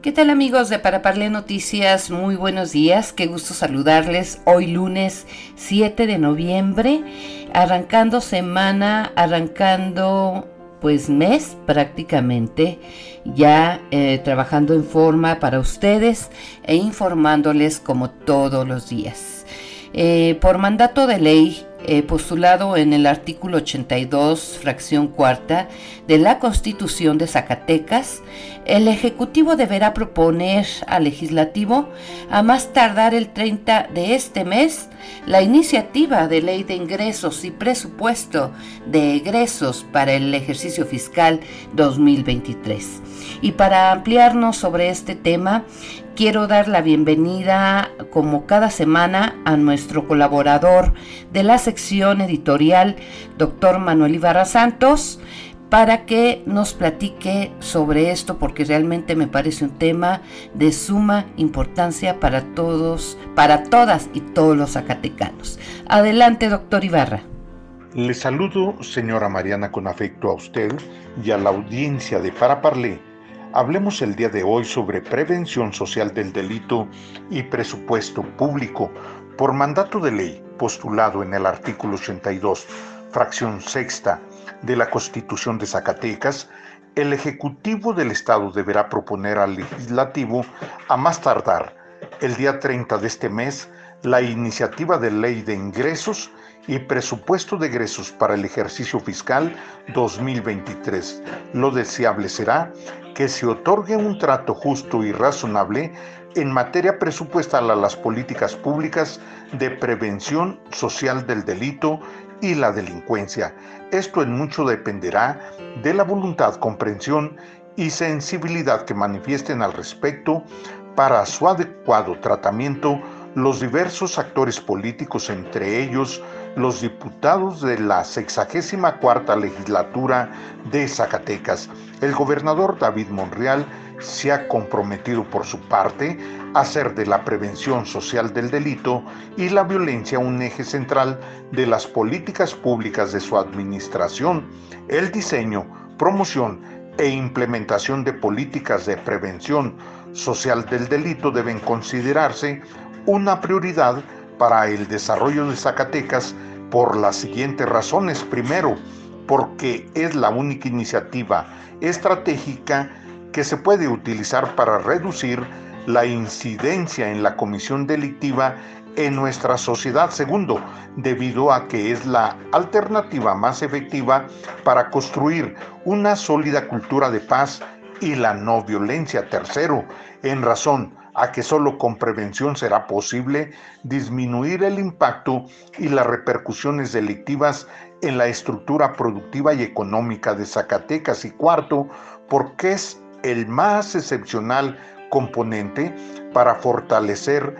¿Qué tal amigos de Para Parle Noticias? Muy buenos días, qué gusto saludarles hoy lunes 7 de noviembre, arrancando semana, arrancando pues mes prácticamente, ya eh, trabajando en forma para ustedes e informándoles como todos los días. Eh, por mandato de ley, eh, postulado en el artículo 82, fracción cuarta de la Constitución de Zacatecas, el Ejecutivo deberá proponer al Legislativo, a más tardar el 30 de este mes, la iniciativa de ley de ingresos y presupuesto de egresos para el ejercicio fiscal 2023. Y para ampliarnos sobre este tema, quiero dar la bienvenida, como cada semana, a nuestro colaborador de la sección editorial, doctor Manuel Ibarra Santos, para que nos platique sobre esto, porque realmente me parece un tema de suma importancia para todos, para todas y todos los zacatecanos. Adelante, doctor Ibarra. Le saludo, señora Mariana, con afecto a usted y a la audiencia de Paraparlé Hablemos el día de hoy sobre prevención social del delito y presupuesto público por mandato de ley postulado en el artículo 82, fracción sexta de la Constitución de Zacatecas, el Ejecutivo del Estado deberá proponer al Legislativo a más tardar el día 30 de este mes la iniciativa de ley de ingresos y presupuesto de egresos para el ejercicio fiscal 2023. Lo deseable será que se otorgue un trato justo y razonable en materia presupuestal a las políticas públicas de prevención social del delito y la delincuencia. Esto en mucho dependerá de la voluntad, comprensión y sensibilidad que manifiesten al respecto para su adecuado tratamiento los diversos actores políticos, entre ellos los diputados de la 64 legislatura de Zacatecas. El gobernador David Monreal se ha comprometido por su parte a hacer de la prevención social del delito y la violencia un eje central de las políticas públicas de su administración. El diseño, promoción e implementación de políticas de prevención social del delito deben considerarse una prioridad para el desarrollo de Zacatecas por las siguientes razones. Primero, porque es la única iniciativa estratégica que se puede utilizar para reducir la incidencia en la comisión delictiva en nuestra sociedad. Segundo, debido a que es la alternativa más efectiva para construir una sólida cultura de paz y la no violencia. Tercero, en razón a que solo con prevención será posible disminuir el impacto y las repercusiones delictivas en la estructura productiva y económica de Zacatecas. Y cuarto, porque es el más excepcional componente para fortalecer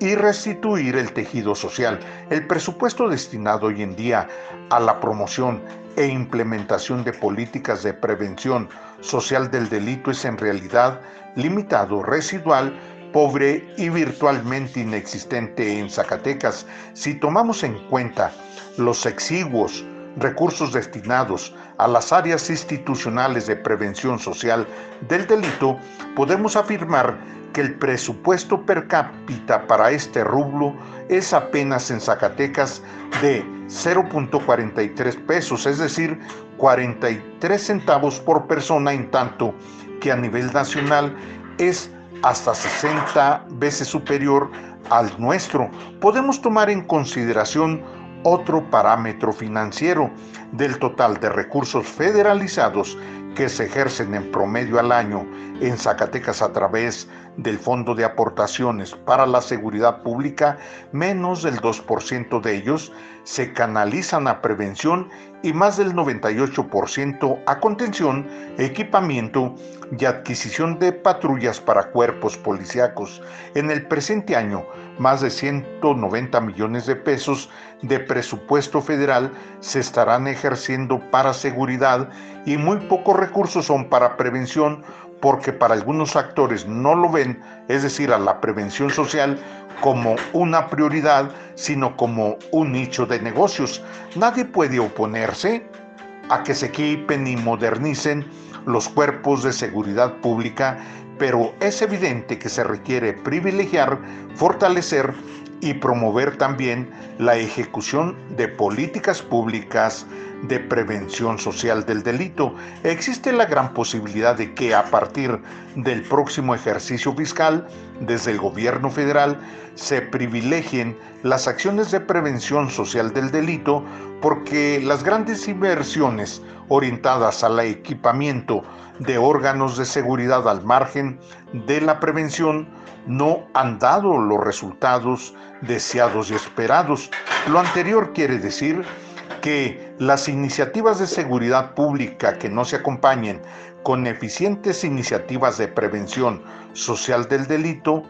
y restituir el tejido social. El presupuesto destinado hoy en día a la promoción e implementación de políticas de prevención social del delito es en realidad limitado, residual, pobre y virtualmente inexistente en Zacatecas. Si tomamos en cuenta los exiguos recursos destinados a las áreas institucionales de prevención social del delito, podemos afirmar que el presupuesto per cápita para este rublo es apenas en Zacatecas de 0.43 pesos, es decir, 43 centavos por persona, en tanto que a nivel nacional es hasta 60 veces superior al nuestro. Podemos tomar en consideración otro parámetro financiero del total de recursos federalizados que se ejercen en promedio al año en Zacatecas a través del Fondo de Aportaciones para la Seguridad Pública, menos del 2% de ellos se canalizan a prevención y más del 98% a contención, equipamiento y adquisición de patrullas para cuerpos policíacos. En el presente año, más de 190 millones de pesos de presupuesto federal se estarán ejerciendo para seguridad y muy pocos recursos son para prevención porque para algunos actores no lo ven, es decir, a la prevención social como una prioridad, sino como un nicho de negocios. Nadie puede oponerse a que se equipen y modernicen los cuerpos de seguridad pública, pero es evidente que se requiere privilegiar, fortalecer y promover también la ejecución de políticas públicas de prevención social del delito. Existe la gran posibilidad de que a partir del próximo ejercicio fiscal, desde el gobierno federal, se privilegien las acciones de prevención social del delito porque las grandes inversiones orientadas al equipamiento de órganos de seguridad al margen de la prevención no han dado los resultados deseados y esperados. Lo anterior quiere decir que las iniciativas de seguridad pública que no se acompañen con eficientes iniciativas de prevención social del delito,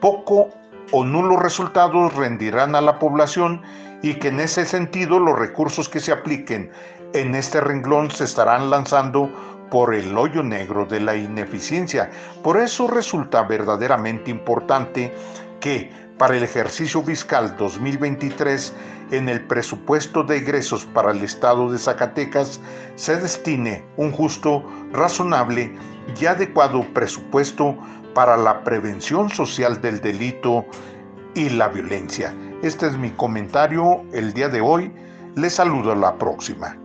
poco o nulos resultados rendirán a la población y que en ese sentido los recursos que se apliquen en este renglón se estarán lanzando por el hoyo negro de la ineficiencia. Por eso resulta verdaderamente importante que para el ejercicio fiscal 2023 en el presupuesto de egresos para el Estado de Zacatecas se destine un justo, razonable y adecuado presupuesto para la prevención social del delito y la violencia. Este es mi comentario el día de hoy. Les saludo a la próxima.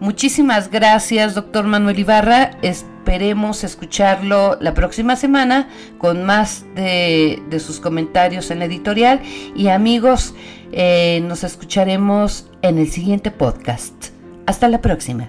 Muchísimas gracias, doctor Manuel Ibarra. Esperemos escucharlo la próxima semana con más de, sus comentarios en la editorial. Y amigos, eh, nos escucharemos en el siguiente podcast. Hasta la próxima.